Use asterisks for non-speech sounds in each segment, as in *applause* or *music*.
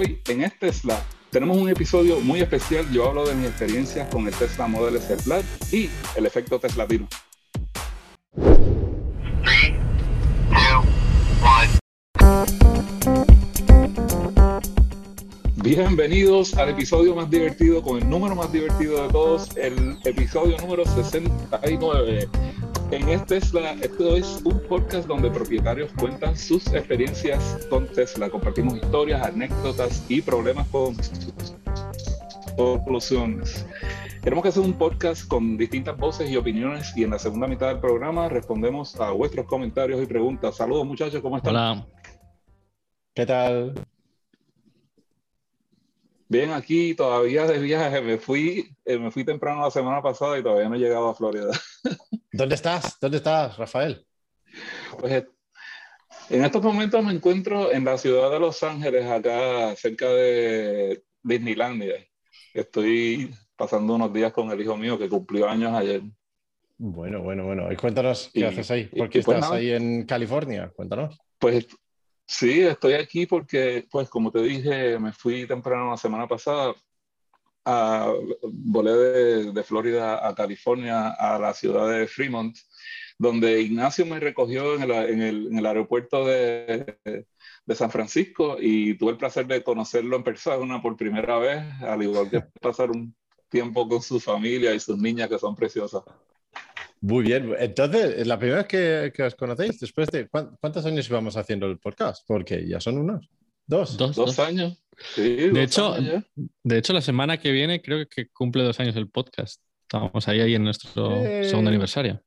Hoy en este Tesla tenemos un episodio muy especial. Yo hablo de mis experiencias con el Tesla Model S Plaid y el efecto Tesla Tiro. Bienvenidos al episodio más divertido, con el número más divertido de todos, el episodio número 69. En este Tesla, esto es un podcast donde propietarios cuentan sus experiencias con Tesla. Compartimos historias, anécdotas y problemas con soluciones. Queremos que hacer un podcast con distintas voces y opiniones y en la segunda mitad del programa respondemos a vuestros comentarios y preguntas. Saludos muchachos, ¿cómo están? Hola. ¿Qué tal? Bien, aquí todavía de viaje. Me fui, eh, me fui temprano la semana pasada y todavía no he llegado a Florida. *laughs* ¿Dónde estás? ¿Dónde estás, Rafael? Pues eh, en estos momentos me encuentro en la ciudad de Los Ángeles, acá cerca de Disneylandia. Estoy pasando unos días con el hijo mío que cumplió años ayer. Bueno, bueno, bueno. Y cuéntanos qué Y- haces ahí. ¿Por qué pues estás ahí en California? Cuéntanos. Pues sí, estoy aquí porque, pues como te dije, me fui temprano la semana pasada. A, volé de, de Florida a California, a la ciudad de Fremont, donde Ignacio me recogió en el, en el- en el aeropuerto de, de San Francisco y tuve el placer de conocerlo en persona por primera vez, al igual que pasar un tiempo con su familia y sus niñas que son preciosas. Muy bien. Entonces, ¿es la primera vez que, que os conocéis? Después de ¿cuán- ¿Cuántos años llevamos haciendo el podcast? Porque ya son unos. Dos. Dos, Dos dos. años. Sí, De dos hecho, años. De hecho, la semana que viene creo que cumple dos años el podcast. Estamos ahí, ahí en nuestro Eh. segundo aniversario.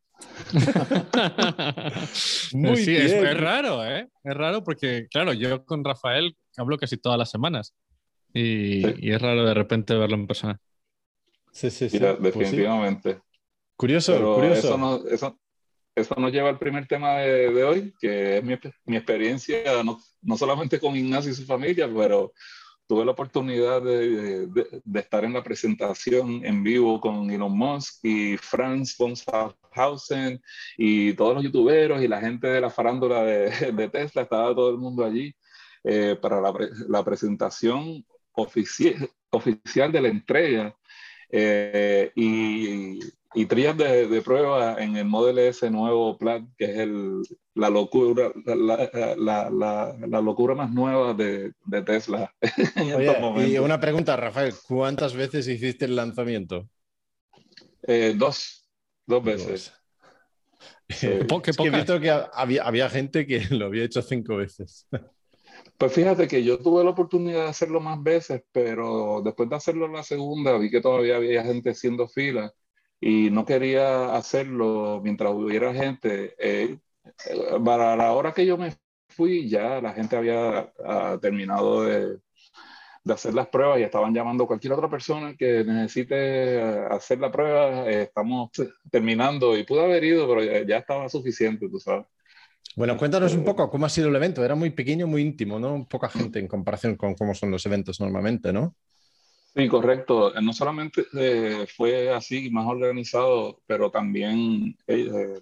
*laughs* Muy sí, es, bien. es raro, ¿eh? Es raro porque, claro, yo con Rafael hablo casi todas las semanas y, Sí. y es raro de repente verlo en persona. Sí, sí, sí. Mira, Pues sí. Curioso, Pero curioso. Eso, no- eso, eso nos lleva al primer tema de, de hoy, que es mi, mi experiencia, no, no solamente con Ignacio y su familia, pero tuve la oportunidad de, de- de estar en la presentación en vivo con Elon Musk y Franz von Schaffhausen y todos los youtuberos y la gente de la farándula de, de Tesla, estaba todo el mundo allí eh, para la, la presentación ofici- oficial de la entrega. Eh, y, y trillas de, de prueba en el Model S nuevo Plaid, que es el, la locura, la, la- la- la- locura más nueva de, de Tesla *laughs* en estos Oye, y una pregunta, Rafael. ¿Cuántas veces hiciste el lanzamiento? Eh, dos, dos veces. Dos. *laughs* Sí. Qué po- qué Es que he visto que había, había gente que *laughs* lo había hecho cinco veces. Pues fíjate que yo tuve la oportunidad de hacerlo más veces, pero después de hacerlo la segunda vi que todavía había gente haciendo fila y no quería hacerlo mientras hubiera gente. Eh, eh, para la hora que yo me fui, ya la gente había ah, terminado de, de hacer las pruebas y estaban llamando a cualquier otra persona que necesite eh, hacer la prueba. eh, estamos terminando y pude haber ido, pero ya, ya estaba suficiente, tú sabes. Bueno, cuéntanos un poco cómo ha sido el evento. Era muy pequeño, muy íntimo, ¿no? Poca gente en comparación con cómo son los eventos normalmente, ¿no? Sí, correcto. No solamente eh, fue así, más organizado, pero también eh, eh,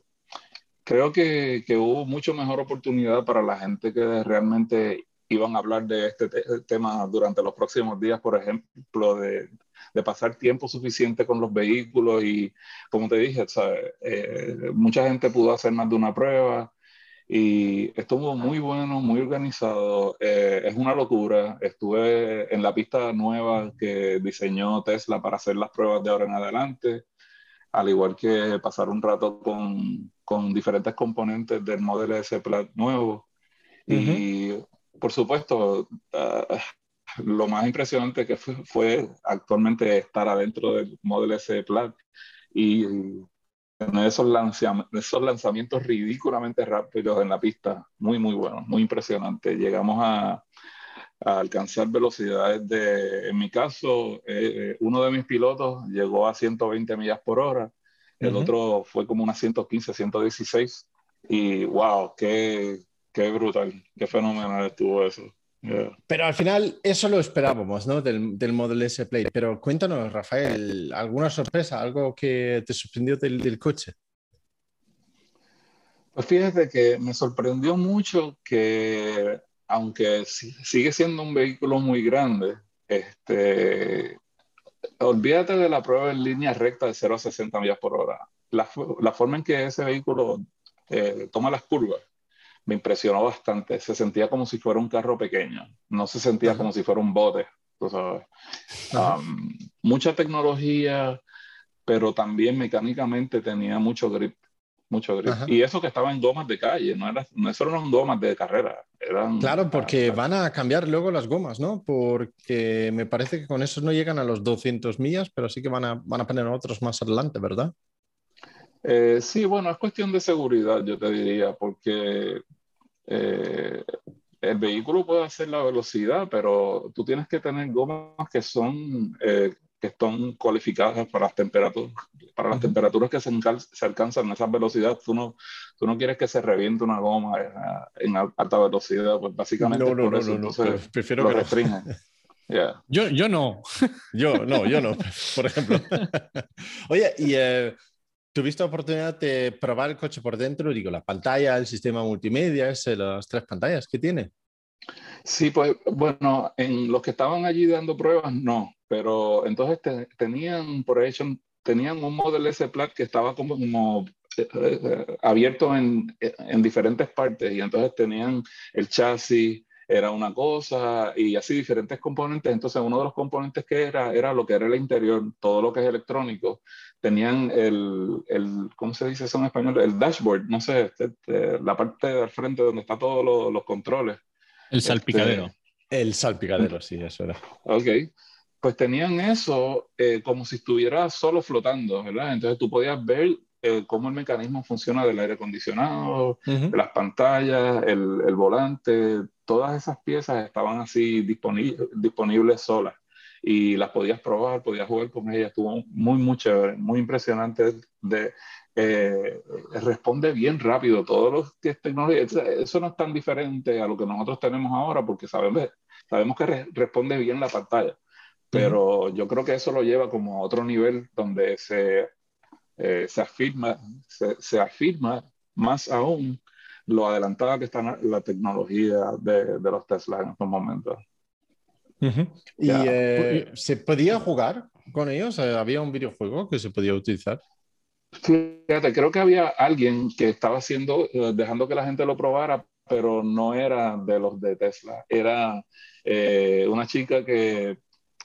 creo que, que hubo mucho mejor oportunidad para la gente que realmente iban a hablar de este te- tema durante los próximos días, por ejemplo, de, de pasar tiempo suficiente con los vehículos y, como te dije. Eh, mucha gente pudo hacer más de una prueba. Y estuvo muy bueno, muy organizado. Eh, es una locura. Estuve en la pista nueva que diseñó Tesla para hacer las pruebas de ahora en adelante, al igual que pasar un rato con, con diferentes componentes del Model S Plaid nuevo. Y por supuesto, ah, lo más impresionante que fue, fue actualmente estar adentro del Model S Plaid y esos, lanzam- esos lanzamientos ridículamente rápidos en la pista, muy, muy buenos, muy impresionante. Llegamos a, a alcanzar velocidades de, en mi caso, eh, eh, uno de mis pilotos llegó a 120 millas por hora, el otro fue como unas 115, 116, y wow, qué, qué brutal, qué fenomenal estuvo eso. Yeah. Pero al final eso lo esperábamos, ¿no? Del, del Model S Play. Pero cuéntanos, Rafael, ¿alguna sorpresa? ¿Algo que te sorprendió del, del coche? Pues fíjate que me sorprendió mucho que aunque sigue siendo un vehículo muy grande, este, olvídate de la prueba en línea recta de 0 a 60 millas por hora. La, la forma en que ese vehículo eh, toma las curvas me impresionó bastante. Se sentía como si fuera un carro pequeño, no se sentía como si fuera un bote. Um, mucha tecnología, pero también mecánicamente tenía mucho grip. Mucho grip. Y eso que estaba en gomas de calle, no, era, no eran gomas de carrera. Eran, claro, porque van a cambiar luego las gomas, ¿no? Porque me parece que con eso no llegan a los 200 millas, pero sí que van a, van a poner otros más adelante, ¿verdad? Eh, sí, bueno, es cuestión de seguridad, yo te diría, porque eh, el vehículo puede hacer la velocidad, pero tú tienes que tener gomas que son eh, que están cualificadas para las temperaturas, para las temperaturas que se, se, alcanzan en esa velocidad. Tú no, tú no quieres que se reviente una goma en, alta velocidad, pues básicamente no, no, por eso entonces prefiero lo restringen. *laughs* Yo, *laughs* yo no. Yo no, yo *laughs* no, por ejemplo. Oye, y ¿Tuviste oportunidad de probar el coche por dentro? Digo, la pantalla, el sistema multimedia, ese, las tres pantallas que tiene. Sí, pues bueno, en los que estaban allí dando pruebas, no, pero entonces tenían, por hecho, tenían un modelo S Plat que estaba como, como eh, eh, abierto en, en, diferentes partes y entonces tenían el chasis, era una cosa y así diferentes componentes. Entonces uno de los componentes que era era lo que era el interior, todo lo que es electrónico. Tenían el, el ¿cómo se dice eso en español? El dashboard, no sé, este, este, la parte del frente donde está todos los controles. El este, salpicadero. el salpicadero, sí, eso era. Ok. Pues tenían eso eh, como si estuviera solo flotando, ¿verdad? Entonces tú podías ver eh, cómo el mecanismo funciona del aire acondicionado, de las pantallas, el, el, volante, todas esas piezas estaban así disponibles, disponibles solas y las podías probar, podías jugar con ellas, estuvo muy, muy chévere, muy impresionante. De, eh, responde bien rápido, todo lo que es tecnología, eso no es tan diferente a lo que nosotros tenemos ahora porque sabemos, sabemos que responde bien la pantalla, pero yo creo que eso lo lleva como a otro nivel donde se eh, se, afirma, se, afirma más aún lo adelantada que está la tecnología de, los Tesla en estos momentos. ¿Y eh, se podía jugar con ellos? Eh, ¿Había un videojuego que se podía utilizar? Fíjate, creo que había alguien que estaba haciendo, dejando que la gente lo probara, pero no era de los de Tesla. Era una chica que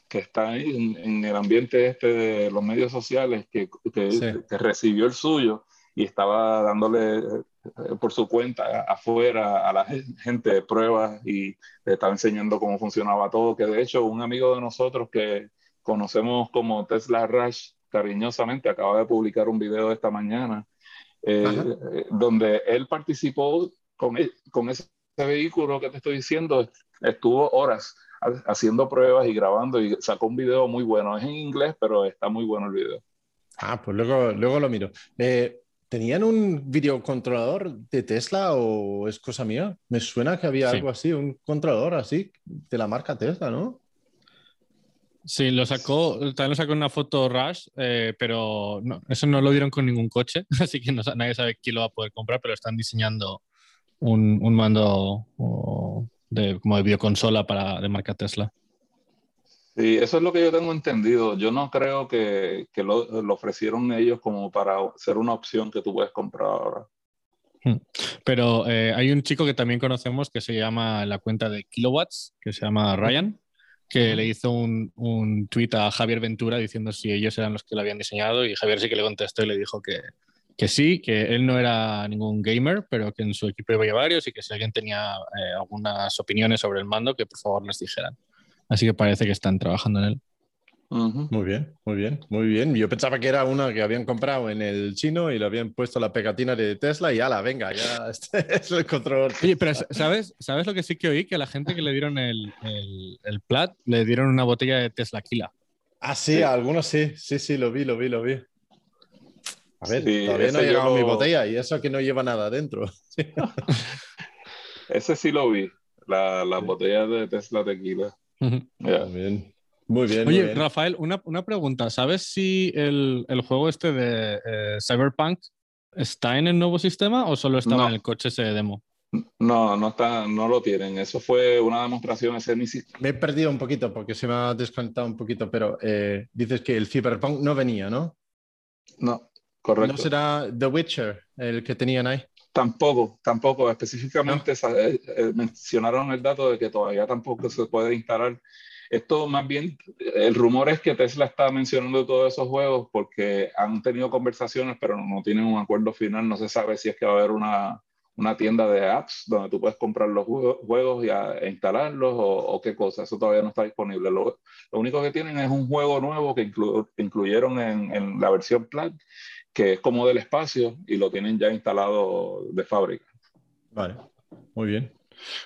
que está ahí en, el ambiente este de los medios sociales, que, que, recibió el suyo y estaba dándole eh, por su cuenta afuera a la gente pruebas y le estaba enseñando cómo funcionaba todo, que de hecho un amigo de nosotros que conocemos como Tesla Rush cariñosamente acaba de publicar un video esta mañana eh, eh, donde él participó con, e, con ese vehículo que te estoy diciendo, estuvo horas haciendo pruebas y grabando y sacó un video muy bueno. Es en inglés, pero está muy bueno el video. Ah, pues luego, luego lo miro. Eh, ¿Tenían un videocontrolador de Tesla o es cosa mía? Me suena que había algo así, un controlador así de la marca Tesla, ¿no? Sí, lo sacó, también lo sacó en una foto Rush, eh, pero eso no lo dieron con ningún coche, *laughs* así que nadie sabe quién lo va a poder comprar, pero están diseñando un, un mando de, como de videoconsola para, de marca Tesla. Sí, eso es lo que yo tengo entendido. Yo no creo que, que lo, lo, ofrecieron ellos como para ser una opción que tú puedes comprar ahora. Hmm. Pero eh, hay un chico que también conocemos que se llama la cuenta de Kilowatts, que se llama Ryan, que le hizo un, un tweet a Javier Ventura diciendo si ellos eran los que lo habían diseñado y Javier sí que le contestó y le dijo que, que sí, que él no era ningún gamer, pero que en su equipo había varios y que si alguien tenía eh, algunas opiniones sobre el mando, que por favor les dijeran. Así que parece que están trabajando en él. Muy bien, muy bien, muy bien. Yo pensaba que era una que habían comprado en el chino y le habían puesto la pegatina de Tesla y ala, venga, ya *laughs* este es el control. Oye, pero ¿sabes, ¿sabes lo que sí que oí? Que a la gente que le dieron el, el, el plat le dieron una botella de Tesla Kila. Ah, sí, algunos sí, sí, sí, lo vi, lo vi, lo vi. A ver, todavía no ha llegado mi botella y eso que no lleva nada adentro. *laughs* ese sí lo vi, la, la botella de Tesla Tequila. Muy bien. Muy bien. Oye, Rafael, una, una, pregunta. ¿Sabes si el, el juego este de eh, Cyberpunk está en el nuevo sistema o solo estaba en el coche ese demo? No, no, está, no lo tienen. Eso fue una demostración. Ese Me he perdido un poquito porque se me ha desconectado un poquito, pero eh, dices que el Cyberpunk no venía, ¿no? No, correcto. ¿No será The Witcher el que tenían ahí? Tampoco, tampoco. Específicamente eh, eh, mencionaron el dato de que todavía tampoco se puede instalar. Esto más bien, el rumor es que Tesla está mencionando todos esos juegos porque han tenido conversaciones, pero no tienen un acuerdo final. No se sabe si es que va a haber una, una tienda de apps donde tú puedes comprar los juegos y e instalarlos o, qué cosa. Eso todavía no está disponible. Lo, único que tienen es un juego nuevo que incluyeron en, en, la versión Plan, que es como del espacio y lo tienen ya instalado de fábrica. Vale, muy bien.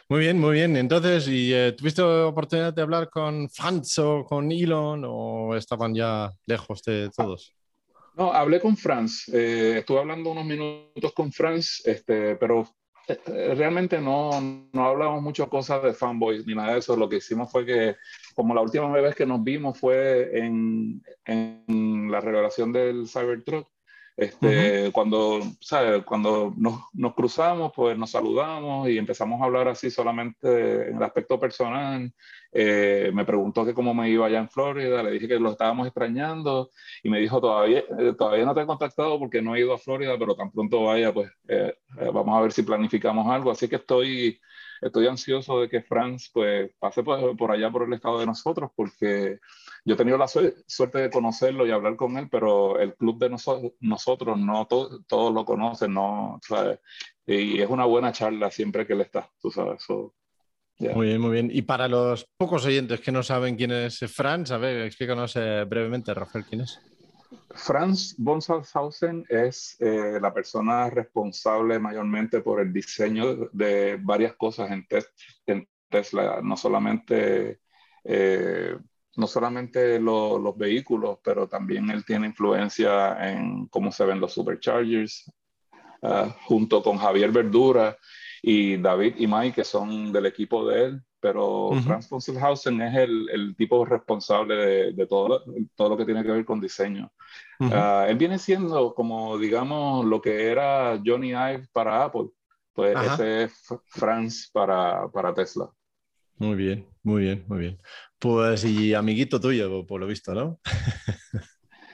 Muy bien, muy bien. Entonces, ¿y eh, tuviste oportunidad de hablar con Franz o con Elon o estaban ya lejos de todos? No, hablé con Franz. Eh, estuve hablando unos minutos con Franz, este, pero eh, realmente no, no hablamos mucho cosas de fanboys ni nada de eso. Lo que hicimos fue que, como la última vez que nos vimos fue en, en la revelación del Cybertruck, este, Cuando, ¿sabes? cuando nos, nos, cruzamos, pues nos saludamos y empezamos a hablar así solamente en el aspecto personal. Eh, me preguntó que cómo me iba allá en Florida, le dije que lo estábamos extrañando y me dijo, todavía, eh, todavía no te he contactado porque no he ido a Florida, pero tan pronto vaya, pues eh, vamos a ver si planificamos algo. Así que estoy, estoy ansioso de que Franz pues, pase por, por allá por el estado de nosotros porque yo he tenido la suerte de conocerlo y hablar con él, pero el club de nosotros no todos lo conocen, no, ¿sabes? Y es una buena charla siempre que él está, tú sabes. Muy bien, muy bien. Y para los pocos oyentes que no saben quién es Franz, a ver, explícanos eh, brevemente, Rafael, quién es. Franz von es eh, la persona responsable mayormente por el diseño de varias cosas en, Tesla, no solamente eh, no solamente los vehículos, pero también él tiene influencia en cómo se ven los superchargers, ah, junto con Javier Verdura y David y Mike, que son del equipo de él. Pero Franz von es el, el, tipo responsable de, de, todo, todo lo que tiene que ver con diseño. Ah, él viene siendo como, digamos, lo que era Johnny Ive para Apple. Pues ese es Franz para, para Tesla. Muy bien, muy bien, muy bien. Pues y amiguito tuyo, por lo visto, ¿no? *laughs*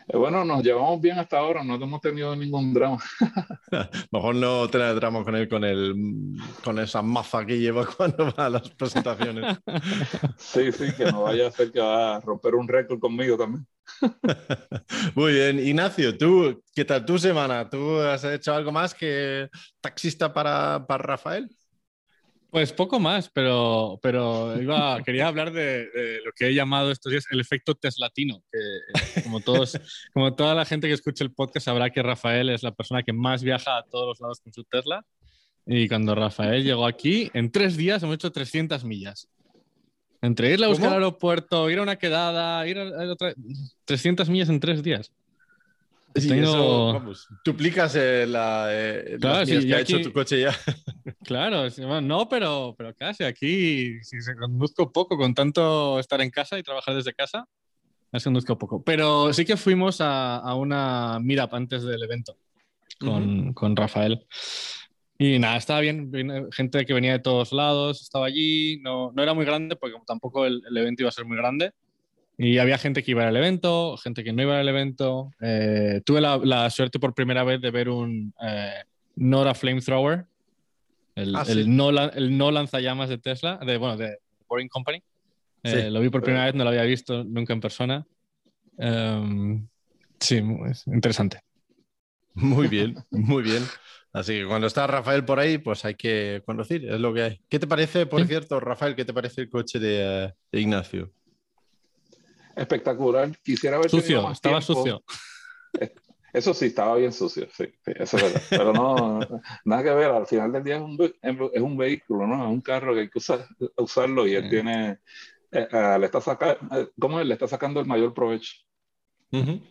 Eh, bueno, nos llevamos bien hasta ahora, no hemos tenido ningún drama. *laughs* *laughs* Mejor no tener drama con él, con, el, con esa mafa que lleva *laughs* cuando va a las presentaciones. Sí, sí, que no vaya a hacer que va a romper un récord conmigo también. Muy bien, Ignacio, ¿tú qué tal tu semana? ¿Tú has hecho algo más que taxista para, para Rafael? Pues poco más, pero, pero iba, *laughs* quería hablar de, lo que he llamado estos días el efecto teslatino, que eh, como, todos, *laughs* como toda la gente que escucha el podcast sabrá que Rafael es la persona que más viaja a todos los lados con su Tesla. Y cuando Rafael llegó aquí, en tres días hemos hecho 300 millas. Entre irle a buscar al aeropuerto, ir a una quedada, ir a, otra... 300 millas en tres días. Sí, eso, vamos, duplicas eh, la, eh, claro, que ha hecho tu coche ya. Claro, no, pero, pero casi aquí, si se conduzco poco con tanto estar en casa y trabajar desde casa, se conduzco poco. Pero sí que fuimos a, a una meetup antes del evento con, con Rafael. Y nada, estaba bien, gente que venía de todos lados, estaba allí, no, no era muy grande porque tampoco el, el, evento iba a ser muy grande. Y había gente que iba al evento, gente que no iba al evento. Eh, tuve la, la, suerte por primera vez de ver un eh, Nora Flamethrower, el, ah, el, no, el no lanzallamas de Tesla, de, bueno, de Boring Company. Eh, lo vi por primera vez, no lo había visto nunca en persona. Um, sí, interesante. Muy bien, muy bien. Así que cuando está Rafael por ahí, pues hay que conducir, es lo que hay. ¿Qué te parece, por cierto, Rafael, qué te parece el coche de, de Ignacio? Espectacular. Quisiera ver sucio, estaba sucio. *laughs* Eso sí, estaba bien sucio, sí, eso es verdad. Pero no, nada que ver, al final del día es un, es un vehículo, ¿no? Es un carro que hay que usarlo y él tiene, eh, eh, le está sacando, eh, ¿cómo es? Le está sacando el mayor provecho. muy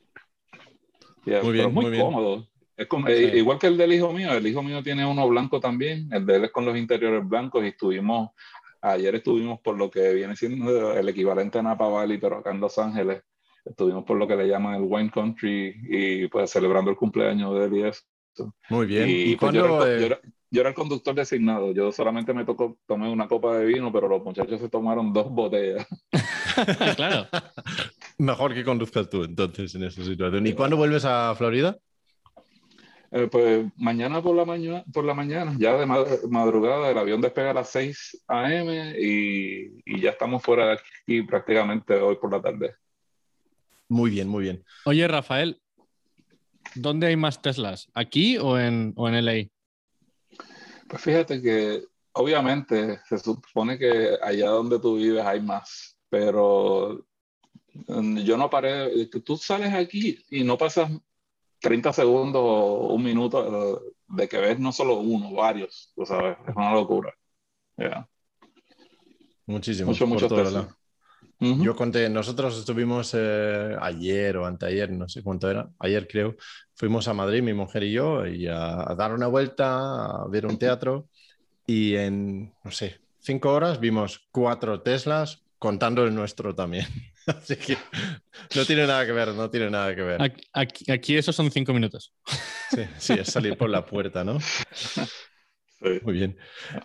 bien, muy, cómodo. Es como, Igual que el del hijo mío, el hijo mío tiene uno blanco también, el de él es con los interiores blancos y estuvimos, ayer estuvimos por lo que viene siendo el equivalente a Napa Valley, pero acá en Los Ángeles estuvimos por lo que le llaman el Wine Country y pues celebrando el cumpleaños de él y eso. Muy bien. Y, pues, yo, yo era el conductor designado. Yo solamente me tocó, tomé una copa de vino, pero los muchachos se tomaron dos botellas. *laughs* claro. Mejor que conduzcas tú entonces en esa situación. ¿Y cuándo vuelves a Florida? Eh, pues mañana por la, mañana, por la mañana, ya de madrugada, el avión despega a las 6 a.m. Y, y, ya estamos fuera de aquí prácticamente hoy por la tarde. Muy bien, muy bien. Oye, Rafael, ¿dónde hay más Teslas? ¿Aquí o en, o en LA? Pues fíjate que obviamente se supone que allá donde tú vives hay más, pero mm, yo no paré, tú sales aquí y no pasas 30 segundos o un minuto eh, de que ves no solo uno, varios, tú sabes, es una locura. Muchísimo. Mucho, mucho Yo conté, nosotros estuvimos eh, ayer o anteayer, no sé cuánto era, ayer creo, fuimos a Madrid, mi mujer y yo, y a, dar una vuelta, a ver un teatro, y en, no sé, cinco horas vimos cuatro Teslas, contando el nuestro también. *laughs* *laughs* Así que no tiene nada que ver, no tiene nada que ver. Aquí, aquí esos son cinco minutos. Sí, sí, es salir por la puerta, ¿no? *laughs* Muy bien.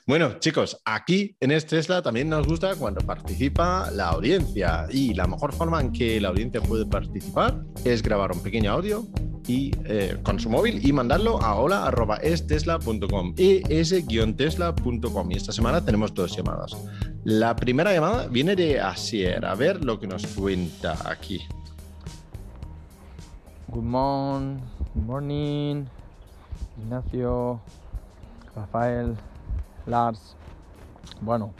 Bueno, chicos, aquí en este Tesla también nos gusta cuando participa la audiencia. Y la mejor forma en que la audiencia puede participar es grabar un pequeño audio y, eh, con su móvil y mandarlo a hola.estesla.com, es-tesla.com. Y esta semana tenemos dos llamadas. La primera llamada viene de Asier. A ver lo que nos cuenta aquí. Good morning, good morning, Ignacio. Rafael, Lars. Bueno,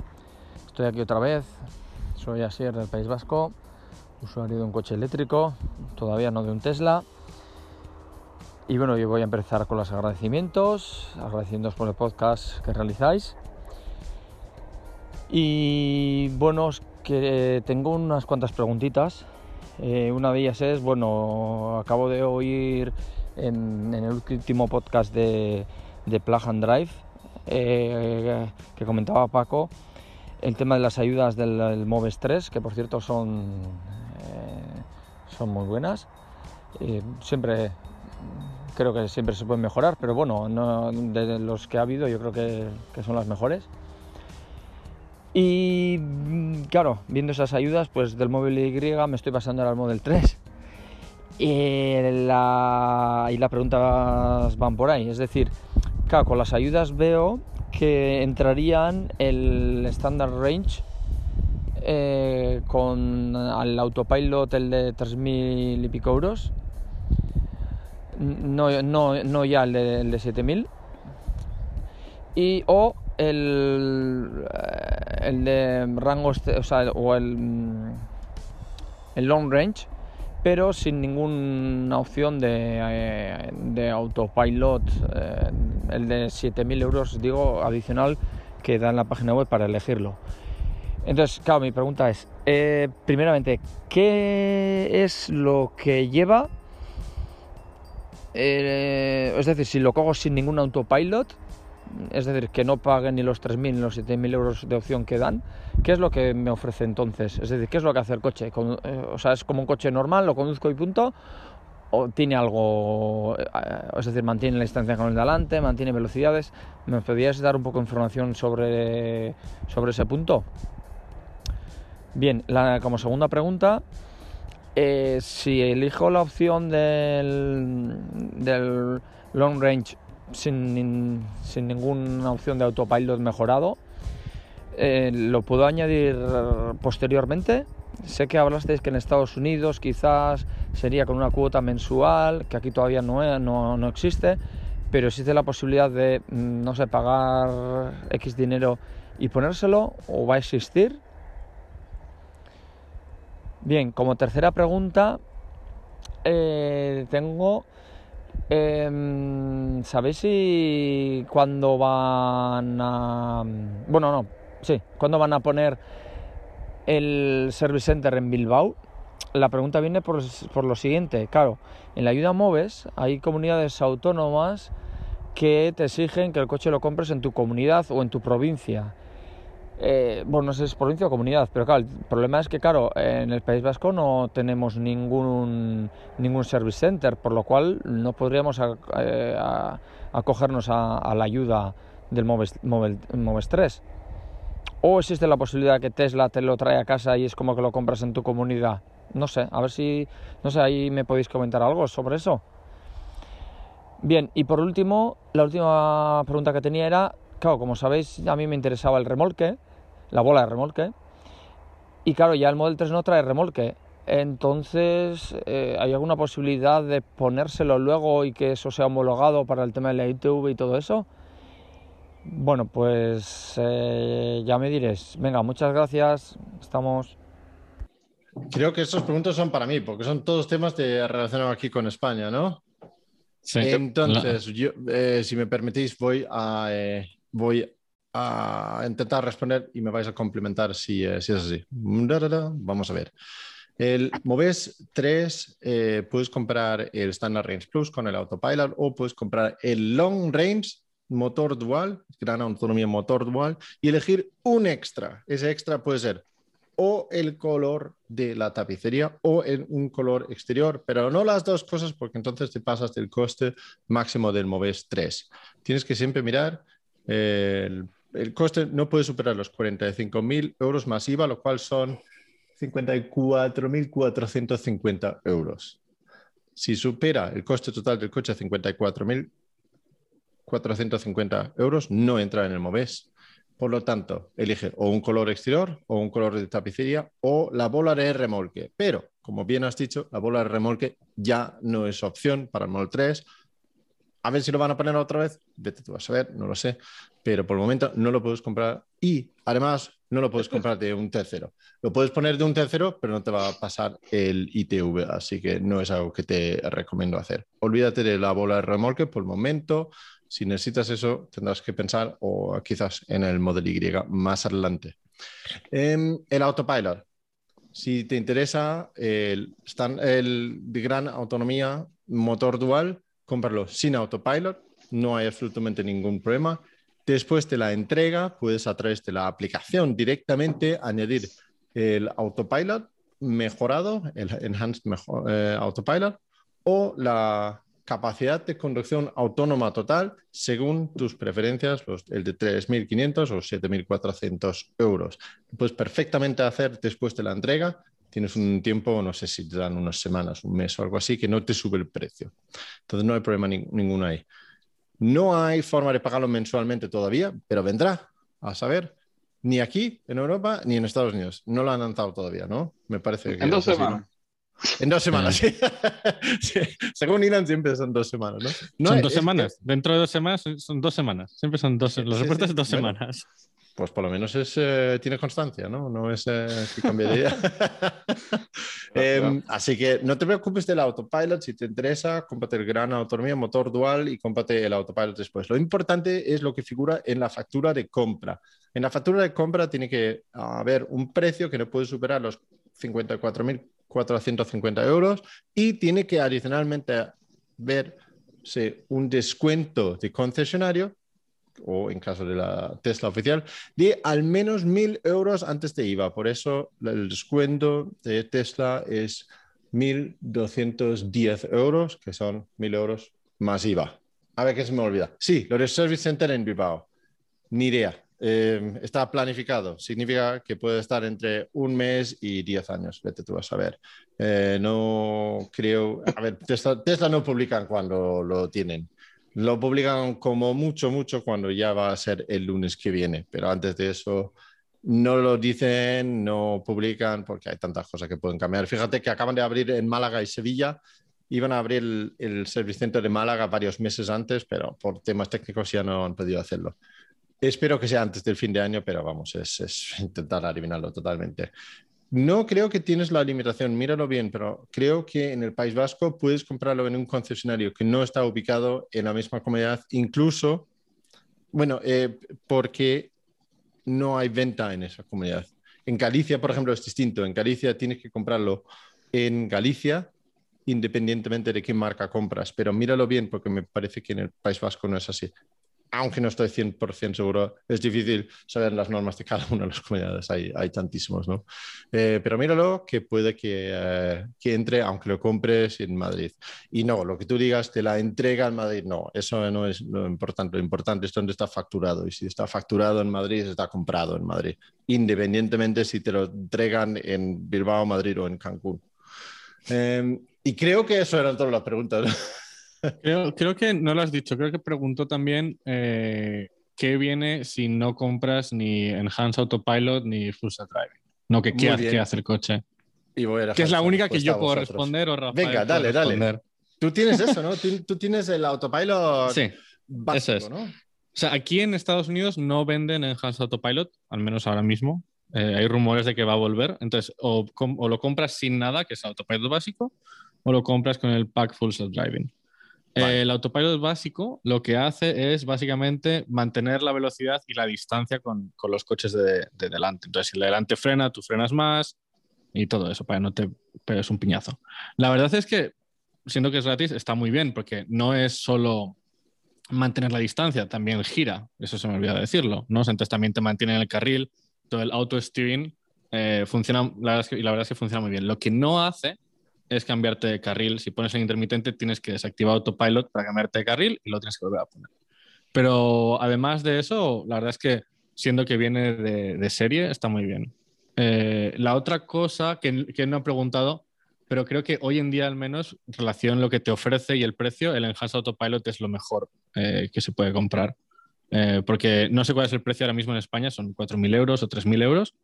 estoy aquí otra vez. Soy Asier del País Vasco, usuario de un coche eléctrico, todavía no de un Tesla. Y bueno, yo voy a empezar con los agradecimientos, agradeciéndoos por el podcast que realizáis. Y bueno, que tengo unas cuantas preguntitas. Eh, una de ellas es, bueno, acabo de oír en el último podcast de, de Plug and Drive eh, que comentaba Paco, el tema de las ayudas del, Moves 3, que por cierto son, eh, son muy buenas. Eh, siempre creo que siempre se pueden mejorar, pero bueno, de los que ha habido yo creo que, que son las mejores. Y claro, viendo esas ayudas, pues del móvil Y me estoy pasando al Model 3. Y la, y las preguntas van por ahí, es decir, Con las ayudas veo que entrarían el Standard Range eh, con el autopilot el de 3.000 y pico euros, no, no, no ya el de, el de 7.000, y o el, eh, el de rango, o, o el, el long range pero sin ninguna opción de, eh, autopilot, eh, el de 7.000 euros, digo, adicional que da en la página web para elegirlo. Entonces, claro, mi pregunta es, eh, primeramente, ¿qué es lo que lleva? es decir, si lo cojo sin ningún autopilot, es decir, que no pague ni los 3.000 ni los 7.000 euros de opción que dan, ¿qué es lo que me ofrece entonces? Es decir, ¿qué es lo que hace el coche? Eh, o sea, ¿es como un coche normal, lo conduzco y punto? ¿O tiene algo, eh, es decir, mantiene la distancia con el de adelante, mantiene velocidades? ¿Me podrías dar un poco de información sobre, sobre ese punto? Bien, como segunda pregunta, eh, si elijo la opción del, del long range sin, sin ninguna opción de autopilot mejorado. Eh, lo puedo añadir posteriormente. Sé que hablasteis que en Estados Unidos quizás sería con una cuota mensual, que aquí todavía no, no, no existe, pero existe la posibilidad de, mm, no sé, pagar X dinero y ponérselo, o va a existir. Bien, como tercera pregunta, eh, tengo Em, ¿Sabéis si cuándo van a... Bueno, no, sí, cuándo van a poner el Service Center en Bilbao? La pregunta viene por, por lo siguiente, claro, en la ayuda MOVES hay comunidades autónomas que te exigen que el coche lo compres en tu comunidad o en tu provincia. Eh, bueno, no sé si es provincia o comunidad, pero claro, el problema es que, claro, en el País Vasco no tenemos ningún, ningún service center, por lo cual no podríamos eh, acogernos a, la ayuda del Moves, 3. O existe la posibilidad que Tesla te lo trae a casa y es como que lo compras en tu comunidad. No sé, a ver si, no sé, ahí me podéis comentar algo sobre eso. Bien, y por último, la última pregunta que tenía era, claro, como sabéis, a mí me interesaba el remolque, la bola de remolque, y claro, ya el Model 3 no trae remolque. Entonces, eh, ¿hay alguna posibilidad de ponérselo luego y que eso sea homologado para el tema de la ITV y todo eso? Bueno, pues eh, ya me diréis. Venga, muchas gracias. Estamos. Creo que estos preguntas son para mí, porque son todos temas de relacionados aquí con España, ¿no? Sí. Entonces, yo, eh, si me permitís, voy a, voy a intentar responder y me vais a complementar si, si es así. Vamos a ver. El Moves 3 eh, puedes comprar el Standard Range Plus con el Autopilot o puedes comprar el Long Range motor dual, gran autonomía motor dual, y elegir un extra. Ese extra puede ser o el color de la tapicería o en un color exterior, pero no las dos cosas porque entonces te pasas del coste máximo del Moves 3. Tienes que siempre mirar eh, el, el coste, no puede superar los 45.000 euros más IVA, lo cual son 54.450 euros. Si supera el coste total del coche a 54.450 euros, no entra en el MOVES. Por lo tanto, elige o un color exterior o un color de tapicería o la bola de remolque. Pero, como bien has dicho, la bola de remolque ya no es opción para el Model 3 a ver si lo van a poner otra vez, vete tú a saber, no lo sé, pero por el momento no lo puedes comprar y además no lo puedes comprar de un tercero. Lo puedes poner de un tercero, pero no te va a pasar el ITV, así que no es algo que te recomiendo hacer. Olvídate de la bola de remolque por el momento. Si necesitas eso, tendrás que pensar o quizás en el Model Y más adelante. Em, el autopilot. Si te interesa el, el de gran autonomía motor dual, cómpralo sin autopilot, no hay absolutamente ningún problema. Después de la entrega, puedes a través de la aplicación directamente añadir el autopilot mejorado, el enhanced eh, autopilot, o la capacidad de conducción autónoma total según tus preferencias, el de 3.500 o 7.400 euros. Puedes perfectamente hacer después de la entrega tienes un tiempo, no sé si te dan unas semanas, un mes o algo así, que no te sube el precio. Entonces no hay problema ninguno ahí. No hay forma de pagarlo mensualmente todavía, pero vendrá, a saber, ni aquí en Europa ni en Estados Unidos. No lo han lanzado todavía, ¿no? Me parece que... En dos semanas. En dos semanas, eh. *laughs* sí. Según Ilan, siempre son dos semanas, ¿no? son dos semanas. Dentro de dos semanas son dos semanas. Siempre son dos. Los reportes de dos semanas pues por lo menos es, eh, tiene constancia, ¿no? No es eh, que cambie de idea. *laughs* Em, así que no te preocupes del autopilot. Si te interesa, cómprate el gran autonomía, motor dual y cómprate el autopilot después. Lo importante es lo que figura en la factura de compra. En la factura de compra tiene que haber un precio que no puede superar los 54.450 euros y tiene que adicionalmente verse un descuento de concesionario o en caso de la Tesla oficial, de al menos mil euros antes de IVA. Por eso el descuento de Tesla es 1.210 euros, que son mil euros más IVA. A ver qué se me olvida. Sí, lo de Service Center en Bilbao. Ni idea. Eh, está planificado. Significa que puede estar entre un mes y 10 años. Vete tú a saber. Eh, no creo. A ver, Tesla, Tesla no publican cuando lo tienen. Lo publican como mucho, mucho cuando ya va a ser el lunes que viene, pero antes de eso no lo dicen, no publican porque hay tantas cosas que pueden cambiar. Fíjate que acaban de abrir en Málaga y Sevilla, iban a abrir el, el Service de Málaga varios meses antes, pero por temas técnicos ya no han podido hacerlo. Espero que sea antes del fin de año, pero vamos, es intentar adivinarlo totalmente. No creo que tienes la limitación, míralo bien, pero creo que en el País Vasco puedes comprarlo en un concesionario que no está ubicado en la misma comunidad, incluso, bueno, eh, porque no hay venta en esa comunidad. En Galicia, por ejemplo, es distinto. En Galicia tienes que comprarlo en Galicia, independientemente de qué marca compras, pero míralo bien porque me parece que en el País Vasco no es así. Aunque no estoy 100% seguro, es difícil saber las normas de cada una de las comunidades, hay, hay tantísimos, ¿no? Eh, pero míralo que puede que, eh, que, entre, aunque lo compres en Madrid. Y no, lo que tú digas de la entrega en Madrid, no, eso no es lo importante, lo importante es dónde está facturado, y si está facturado en Madrid, está comprado en Madrid, independientemente si te lo entregan en Bilbao, Madrid o en Cancún. Em, y creo que eso eran todas las preguntas. *laughs* Creo, que no lo has dicho, creo que preguntó también eh, qué viene si no compras ni Enhanced Autopilot ni Full Self Driving. No, que qué, hace el coche. Y voy que es la única que yo puedo responder o Rafael Venga, dale, dale. Tú tienes eso, ¿no? tú, tienes el autopilot sí, eso es. ¿no? O sea, aquí en Estados Unidos no venden Enhanced Autopilot, al menos ahora mismo. Eh, hay rumores de que va a volver. Entonces, o, o, lo compras sin nada, que es autopilot básico, o lo compras con el pack Full Self Driving. El autopilot básico lo que hace es básicamente mantener la velocidad y la distancia con, con los coches de, de, delante. Entonces, si el delante frena, tú frenas más y todo eso para que no te pegues un piñazo. La verdad es que, siendo que es gratis, está muy bien porque no es solo mantener la distancia, también gira. Eso se me olvidó decirlo. ¿no? Entonces, también te mantiene en el carril. Todo el auto steering eh, funciona, la y la verdad es que funciona muy bien. Lo que no hace es cambiarte de carril. Si pones el intermitente, tienes que desactivar autopilot para cambiarte de carril y lo tienes que volver a poner. Pero además de eso, la verdad es que siendo que viene de, serie, está muy bien. Eh, la otra cosa que, que, no he preguntado, pero creo que hoy en día al menos, en relación a lo que te ofrece y el precio, el Enhanced Autopilot es lo mejor eh, que se puede comprar. Eh, porque no sé cuál es el precio ahora mismo en España, son 4.000 euros o 3.000 euros,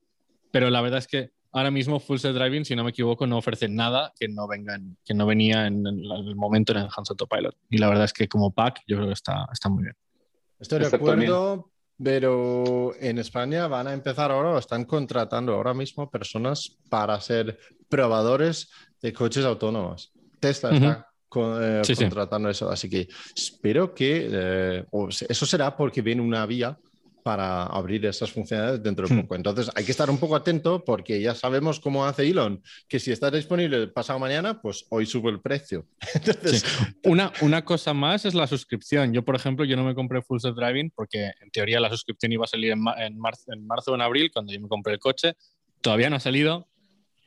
pero la verdad es que ahora mismo Full Self Driving, si no me equivoco, no ofrece nada que no, venga que no venía en, el momento en el Hans Autopilot. Y la verdad es que como pack yo creo que está, está muy bien. Estoy de acuerdo, pero en España van a empezar ahora, o están contratando ahora mismo personas para ser probadores de coches autónomos. Tesla está eh, contratando eso, así que espero que eh, eso será porque viene una vía para abrir esas funcionalidades dentro de hmm. poco. Entonces hay que estar un poco atento porque ya sabemos cómo hace Elon, que si está disponible pasado mañana, pues hoy sube el precio. *laughs* una, una cosa más es la suscripción. Yo, por ejemplo, yo no me compré Full Self Driving porque en teoría la suscripción iba a salir en, en, marzo, en marzo o en abril, cuando yo me compré el coche. Todavía no ha salido,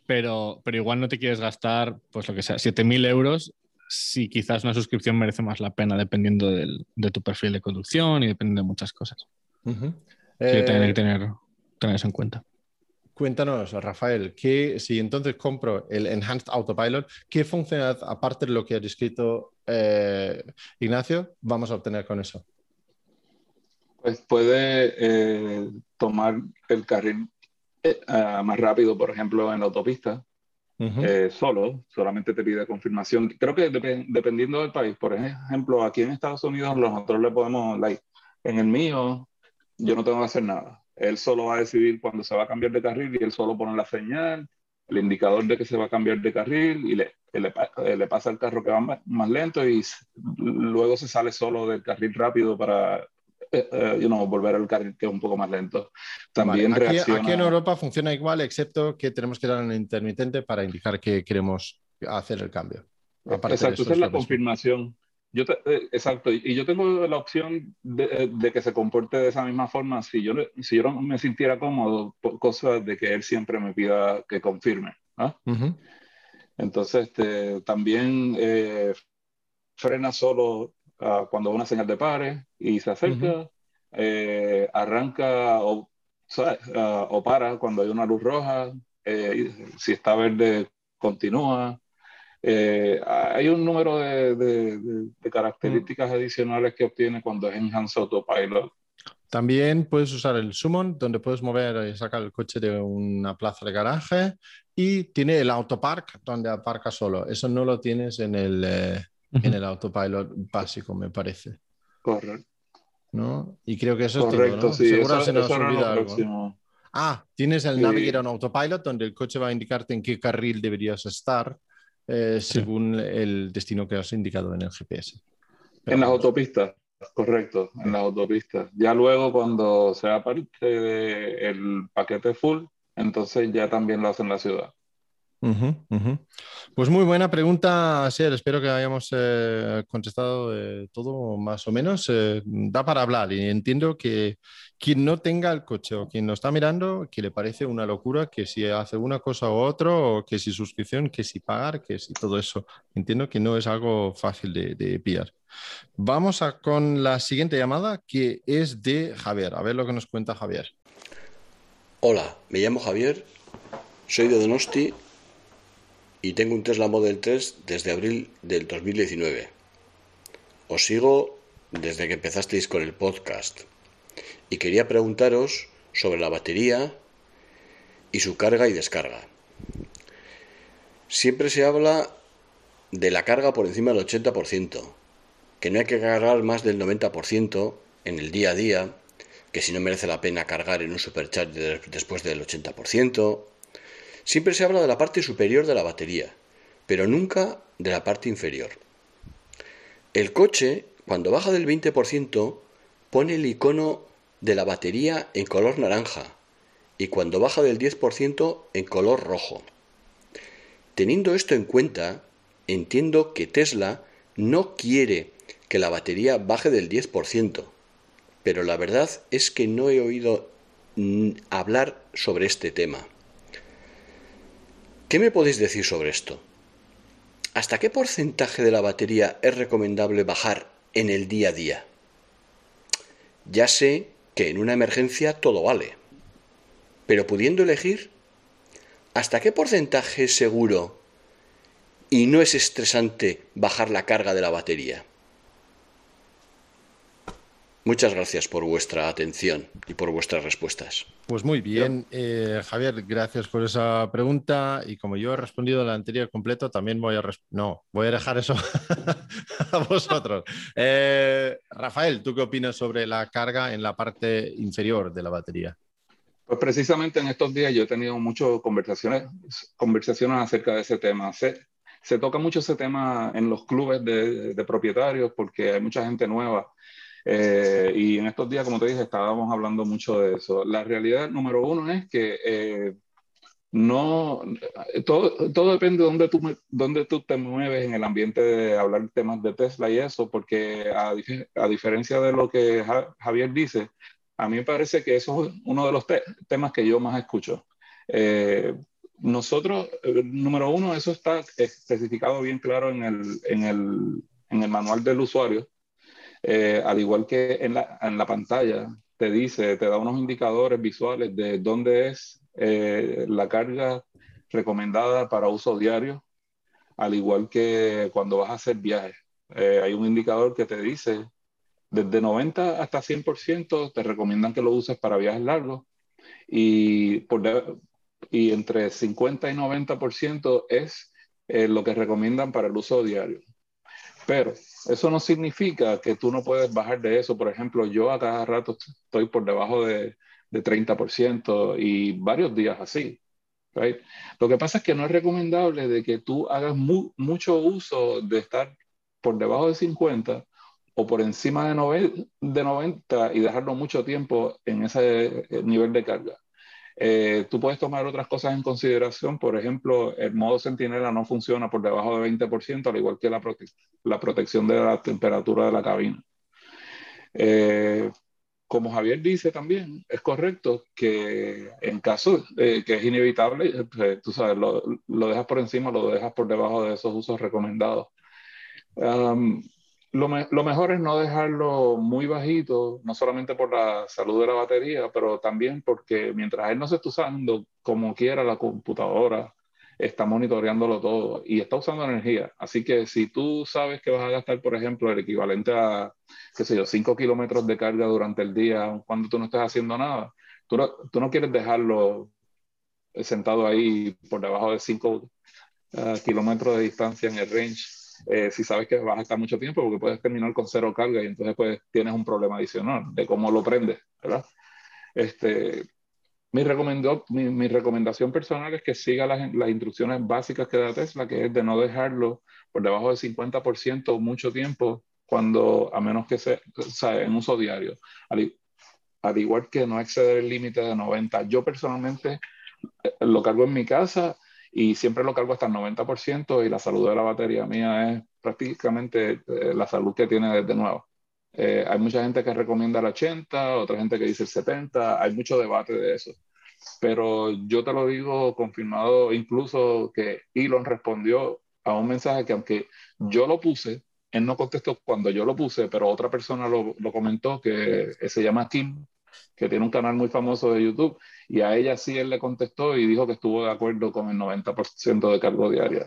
pero, pero igual no te quieres gastar, pues lo que sea, 7.000 euros si quizás una suscripción merece más la pena dependiendo del, de tu perfil de conducción y dependiendo de muchas cosas. Uh que tener, tener, eso en cuenta. Cuéntanos, Rafael, que si entonces compro el Enhanced Autopilot, ¿qué funcionalidad, aparte de lo que ha descrito eh, Ignacio, vamos a obtener con eso? Pues puede eh, tomar el carril eh, más rápido, por ejemplo, en la autopista, solo, solamente te pide confirmación. Creo que dependiendo del país, por ejemplo, aquí en Estados Unidos nosotros le podemos, like, en el mío, yo no tengo que hacer nada. Él solo va a decidir cuándo se va a cambiar de carril y él solo pone la señal, el indicador de que se va a cambiar de carril y le, le, le pasa el carro que va más, lento y luego se sale solo del carril rápido para eh, eh, volver al carril que es un poco más lento. También aquí, aquí, en Europa funciona igual, excepto que tenemos que dar un intermitente para indicar que queremos hacer el cambio. Exacto, esa es la confirmación. Yo eh, exacto, y yo tengo la opción de, de, que se comporte de esa misma forma si yo, si yo no me sintiera cómodo por cosas de que él siempre me pida que confirme. Entonces, este, también eh, frena solo uh, cuando una señal de pare y se acerca, eh, arranca o, uh, o, para cuando hay una luz roja, si está verde, continúa. Eh, hay un número de, de, características adicionales que obtiene cuando es Enhanced Autopilot. También puedes usar el Summon, donde puedes mover y sacar el coche de una plaza de garaje. Y tiene el Autopark, donde aparca solo. Eso no lo tienes en el, eh, en el Autopilot básico, me parece. Correcto. ¿No? Y creo que eso es todo, ¿no? Sí, Seguro se nos olvida algo. Ah, tienes el Navigator Autopilot, donde el coche va a indicarte en qué carril deberías estar eh, según el destino que has indicado en el GPS. en las autopistas, correcto, en las autopistas. Ya luego cuando sea parte del paquete full, entonces ya también lo hace en la ciudad. Pues muy buena pregunta, Asier. Espero que hayamos eh, contestado todo más o menos. Eh, da para hablar y entiendo que quien no tenga el coche o quien lo está mirando, que le parece una locura que si hace una cosa u otra, o que si suscripción, que si pagar, que si todo eso. Entiendo que no es algo fácil de, de pillar. Vamos a, con la siguiente llamada que es de Javier. A ver lo que nos cuenta Javier. Hola, me llamo Javier, soy de Donosti y tengo un Tesla Model 3 desde abril del 2019. Os sigo desde que empezasteis con el podcast y quería preguntaros sobre la batería y su carga y descarga. Siempre se habla de la carga por encima del 80%, que no hay que cargar más del 90% en el día a día que si no merece la pena cargar en un supercharger después del 80%. Siempre se habla de la parte superior de la batería, pero nunca de la parte inferior. El coche, cuando baja del 20%, pone el icono de la batería en color naranja y cuando baja del 10% en color rojo. Teniendo esto en cuenta, entiendo que Tesla no quiere que la batería baje del 10%, pero la verdad es que no he oído hablar sobre este tema. ¿Qué me podéis decir sobre esto? ¿Hasta qué porcentaje de la batería es recomendable bajar en el día a día? Ya sé que en una emergencia todo vale, pero pudiendo elegir, ¿hasta qué porcentaje es seguro y no es estresante bajar la carga de la batería? Muchas gracias por vuestra atención y por vuestras respuestas. Pues muy bien, eh, Javier, gracias por esa pregunta. Y como yo he respondido la anterior completo, también voy a no, voy a dejar eso *laughs* a vosotros. Eh, Rafael, ¿tú qué opinas sobre la carga en la parte inferior de la batería? Pues precisamente en estos días yo he tenido muchas conversaciones, conversaciones acerca de ese tema. Se, se toca mucho ese tema en los clubes de, de propietarios porque hay mucha gente nueva eh, y en estos días, como te dije, estábamos hablando mucho de eso. La realidad número uno es que eh, no, todo, todo, depende de dónde tú, dónde tú te mueves en el ambiente de hablar temas de Tesla y eso, porque a, a diferencia de lo que Javier dice, a mí me parece que eso es uno de los temas que yo más escucho. Eh, nosotros, número uno, eso está especificado bien claro en el, en el, en el manual del usuario eh, al igual que en la, en la, pantalla, te dice, te da unos indicadores visuales de dónde es eh, la carga recomendada para uso diario, al igual que cuando vas a hacer viajes. Eh, hay un indicador que te dice, desde 90 hasta 100% te recomiendan que lo uses para viajes largos y, entre 50 y 90% es lo que recomiendan para el uso diario. Pero eso no significa que tú no puedes bajar de eso. Por ejemplo, yo a cada rato estoy por debajo de, de 30% y varios días así. Lo que pasa es que no es recomendable de que tú hagas mucho uso de estar por debajo de 50 o por encima de, de 90 y dejarlo mucho tiempo en ese eh, nivel de carga. Eh, tú puedes tomar otras cosas en consideración, por ejemplo, el modo centinela no funciona por debajo de 20%, al igual que la, la protección de la temperatura de la cabina. Eh, como Javier dice también, es correcto que en caso que es inevitable, eh, tú sabes, lo, lo, dejas por encima, lo dejas por debajo de esos usos recomendados lo, mejor es no dejarlo muy bajito, no solamente por la salud de la batería, pero también porque mientras él no se está usando como quiera la computadora, está monitoreándolo todo y está usando energía. Así que si tú sabes que vas a gastar, por ejemplo, el equivalente a, qué sé yo, 5 kilómetros de carga durante el día cuando tú no estás haciendo nada, tú no, tú no quieres dejarlo sentado ahí por debajo de 5 ah, kilómetros de distancia en el range eh, si sabes que vas a estar mucho tiempo, porque puedes terminar con cero carga y entonces pues tienes un problema adicional de cómo lo prendes, ¿verdad? Este, mi, mi, mi, recomendación personal es que siga las, las, instrucciones básicas que da Tesla, que es de no dejarlo por debajo del 50% mucho tiempo, cuando, a menos que sea, sea en uso diario. Al, al, igual que no exceder el límite de 90. Yo personalmente eh, lo cargo en mi casa y siempre lo cargo hasta el 90% y la salud de la batería mía es prácticamente eh, la salud que tiene desde nuevo. Eh, hay mucha gente que recomienda el 80, otra gente que dice el 70, hay mucho debate de eso. Pero yo te lo digo confirmado, incluso que Elon respondió a un mensaje que aunque yo lo puse, él no contestó cuando yo lo puse, pero otra persona lo, lo comentó que se llama Kim, que tiene un canal muy famoso de YouTube, y a ella sí él le contestó y dijo que estuvo de acuerdo con el 90% de cargo diaria.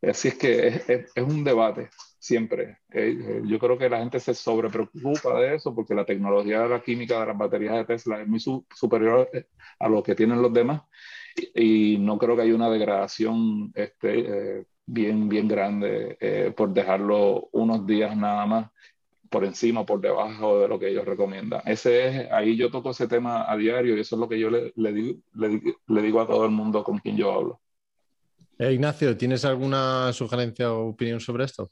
Así es que es, es, un debate siempre. Eh, eh, yo creo que la gente se sobrepreocupa de eso porque la tecnología de la química de las baterías de Tesla es muy superior a lo que tienen los demás y, no creo que haya una degradación este, eh, bien, bien grande por dejarlo unos días nada más por encima o por debajo de lo que ellos recomiendan. Ese es, ahí yo toco ese tema a diario y eso es lo que yo le, le, digo, le, digo a todo el mundo con quien yo hablo. Eh, Ignacio, ¿tienes alguna sugerencia o opinión sobre esto?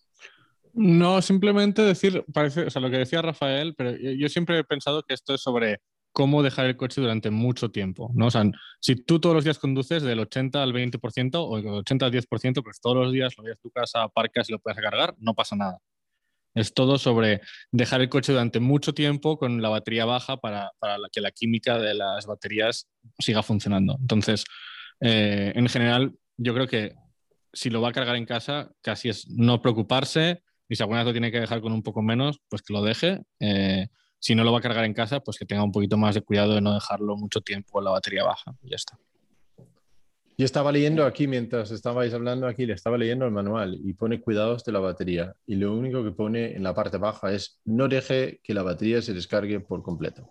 No, simplemente decir, parece, o sea, lo que decía Rafael, pero yo, siempre he pensado que esto es sobre cómo dejar el coche durante mucho tiempo, ¿no? O sea, si tú todos los días conduces del 80 al 20% o del 80 al 10%, pues todos los días lo ves a tu casa, aparcas y lo puedes cargar, no pasa nada. Es todo sobre dejar el coche durante mucho tiempo con la batería baja para, que la química de las baterías siga funcionando. Entonces, eh, en general, yo creo que si lo va a cargar en casa, casi es no preocuparse y si alguna vez lo tiene que dejar con un poco menos, pues que lo deje. Eh, si no lo va a cargar en casa, pues que tenga un poquito más de cuidado de no dejarlo mucho tiempo con la batería baja. Y ya está. Yo estaba leyendo aquí, mientras estabais hablando aquí, le estaba leyendo el manual y pone cuidados de la batería. Y lo único que pone en la parte baja es no deje que la batería se descargue por completo.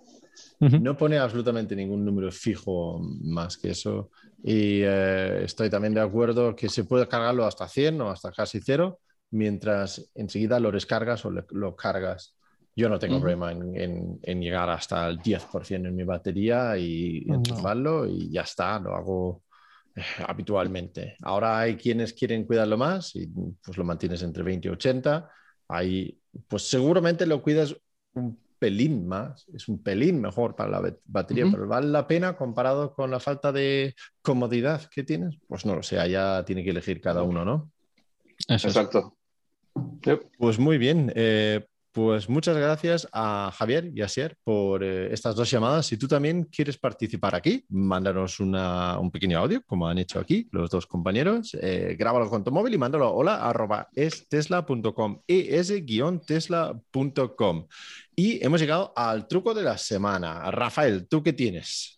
No pone absolutamente ningún número fijo más que eso. Y eh, estoy también de acuerdo que se puede cargarlo hasta 100 o hasta casi cero, mientras enseguida lo descargas o lo cargas. Yo no tengo problema en, llegar hasta el 10% en mi batería y enchufarlo y ya está, lo hago *laughs* habitualmente. Ahora hay quienes quieren cuidarlo más y pues lo mantienes entre 20 y 80. Ahí, pues seguramente lo cuidas un pelín más, es un pelín mejor para la batería, pero ¿vale la pena comparado con la falta de comodidad que tienes? Pues no lo sé, ya tiene que elegir cada uno, ¿no? Exacto. Pues muy bien. Eh, pues muchas gracias a Javier y a Sier por eh, estas dos llamadas. Si tú también quieres participar aquí, mándanos un pequeño audio, como han hecho aquí los dos compañeros. Eh, grábalo con tu móvil y mándalo a hola arroba estesla.com, es-tesla.com. Y hemos llegado al truco de la semana. Rafael, ¿tú qué tienes?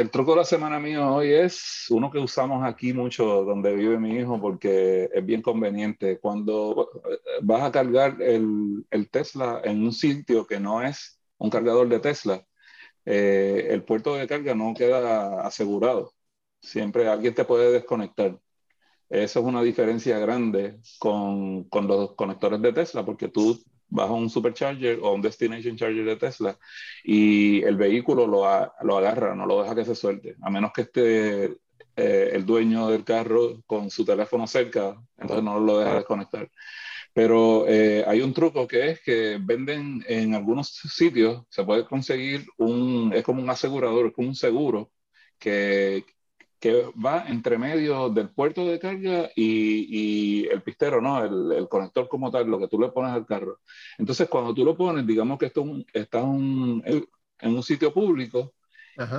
El truco de la semana mío hoy es uno que usamos aquí mucho donde vive mi hijo porque es bien conveniente. Cuando eh, vas a cargar el, Tesla en un sitio que no es un cargador de Tesla, eh, el puerto de carga no queda asegurado. Siempre alguien te puede desconectar. Eso es una diferencia grande con, con los conectores de Tesla porque tú a un supercharger o un destination charger de Tesla y el vehículo lo, lo agarra, no lo deja que se suelte, a menos que esté eh, el dueño del carro con su teléfono cerca, entonces no lo deja desconectar. Pero eh, hay un truco que es que venden en algunos sitios, se puede conseguir un, es como un asegurador, es como un seguro que, que va entre medio del puerto de carga y, y el pistero, ¿no? El, el, conector como tal, lo que tú le pones al carro. Entonces, cuando tú lo pones, digamos que esto está un, en un sitio público,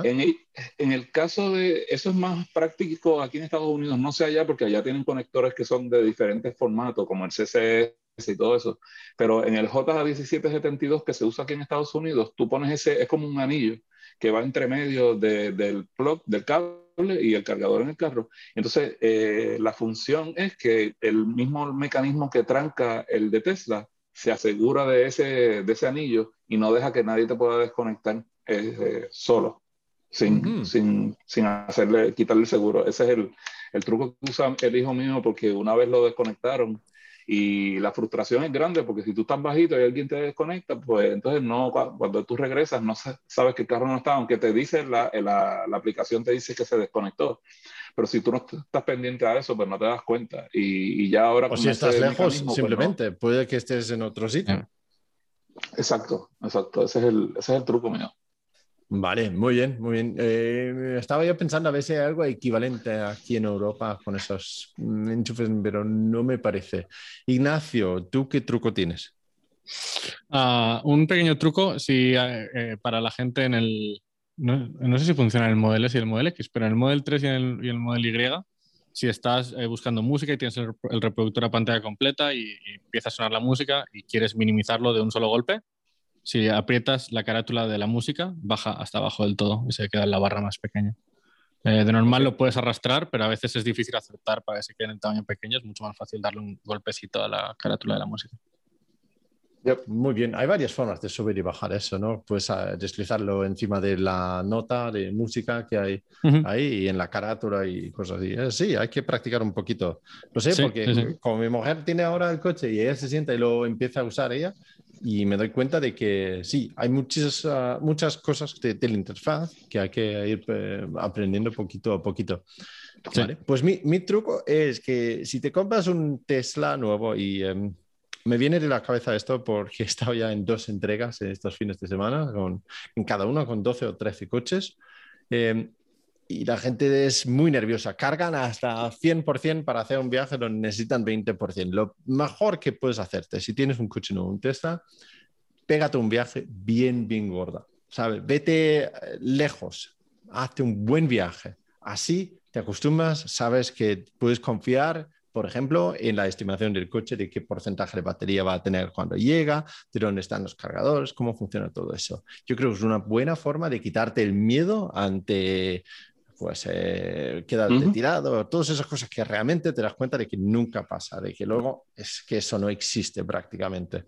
en el, en el, caso de, eso es más práctico aquí en Estados Unidos, no sé allá, porque allá tienen conectores que son de diferentes formatos, como el CCS y todo eso, pero en el JA1772 que se usa aquí en Estados Unidos, tú pones ese, es como un anillo que va entre medio de, del plug, del cable y el cargador en el carro. Entonces, eh, la función es que el mismo mecanismo que tranca el de Tesla se asegura de ese, de ese anillo y no deja que nadie te pueda desconectar eh, solo, sin, sin, sin, hacerle, quitarle el seguro. Ese es el, el truco que usa el hijo mío porque una vez lo desconectaron y la frustración es grande porque si tú estás bajito y alguien te desconecta, pues entonces no, cuando tú regresas no sabes que el carro no está, aunque te dice la, la, la aplicación te dice que se desconectó. Pero si tú no estás pendiente a eso, pues no te das cuenta. Y, y ya ahora... O si estás lejos, pues simplemente, puede que estés en otro sitio. Exacto, exacto. Ese es el, ese es el truco mío. Vale, muy bien, muy bien. Eh, estaba yo pensando a ver si hay algo equivalente aquí en Europa con esos enchufes, pero no me parece. Ignacio, ¿tú qué truco tienes? Ah, un pequeño truco, si eh, para la gente en el. No, sé si funciona en el Model S y el Model X, pero en el Model 3 y en el, y el Model Y, si estás eh, buscando música y tienes el, reproductor a pantalla completa y, y, empieza a sonar la música y quieres minimizarlo de un solo golpe, si aprietas la carátula de la música, baja hasta abajo del todo y se queda en la barra más pequeña. Eh, de normal lo puedes arrastrar, pero a veces es difícil acertar para que se quede en tamaño pequeño. Es mucho más fácil darle un golpecito a la carátula de la música. Muy bien, hay varias formas de subir y bajar eso, ¿no? Puedes ah, deslizarlo encima de la nota de música que hay ahí y en la carátula y cosas así. Eh, sí, hay que practicar un poquito. Lo sé, porque como mi mujer tiene ahora el coche y ella se sienta y lo empieza a usar ella, y me doy cuenta de que sí, hay muchas, ah, muchas cosas de, la interfaz que hay que ir eh, aprendiendo poquito a poquito. Pues mi, mi, truco es que si te compras un Tesla nuevo y... Em, me viene de la cabeza esto porque *laughs* he estado ya en dos entregas en estos fines de semana, con, en cada uno con 12 o 13 coches. Eh, y la gente es muy nerviosa. Cargan hasta 100% para hacer un viaje donde necesitan 20%. Lo mejor que puedes hacerte, si tienes un coche nuevo, un Tesla, pégate un viaje bien, bien gorda. ¿sabes? Vete eh, lejos, hazte un buen viaje. Así te acostumbras, sabes que puedes confiar por ejemplo, en la estimación del coche de qué porcentaje de batería va a tener cuando llega, de dónde están los cargadores, cómo funciona todo eso. Yo creo que es una buena forma de quitarte el miedo ante pues eh, quedarte tirado, todas esas cosas que realmente te das cuenta de que nunca pasa, de que luego es que eso no existe prácticamente.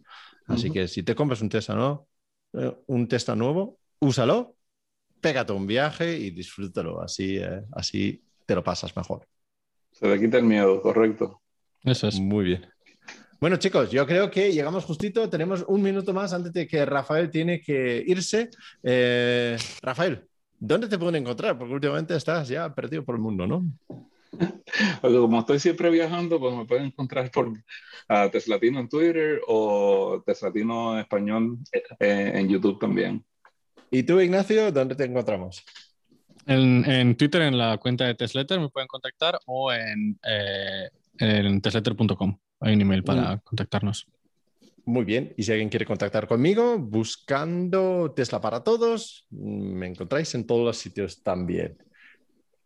Así que si te compras un Tesla, ¿no? Eh, un Tesla nuevo, úsalo, pégate un viaje y disfrútalo, así, eh, así te lo pasas mejor. Se le quita el miedo, correcto. Eso es. Muy bien. Bueno, chicos, yo creo que llegamos justito. Tenemos un minuto más antes de que Rafael tiene que irse. Eh, Rafael, ¿dónde te pueden encontrar? Porque últimamente estás ya perdido por el mundo, ¿no? como estoy siempre viajando, pues me pueden encontrar por uh, Teslatino en Twitter o Teslatino en español eh, en YouTube también. ¿Y tú, Ignacio, dónde te encontramos? En, Twitter, en la cuenta de Tesletter, me pueden contactar o en, eh, en tesletter.com. Hay un email para mm. contactarnos. Muy bien. Y si alguien quiere contactar conmigo, buscando Tesla para todos, me encontráis en todos los sitios también.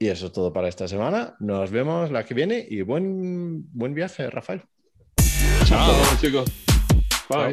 Y eso es todo para esta semana. Nos vemos la que viene y buen, buen viaje, Rafael. Chao, chicos. Bye.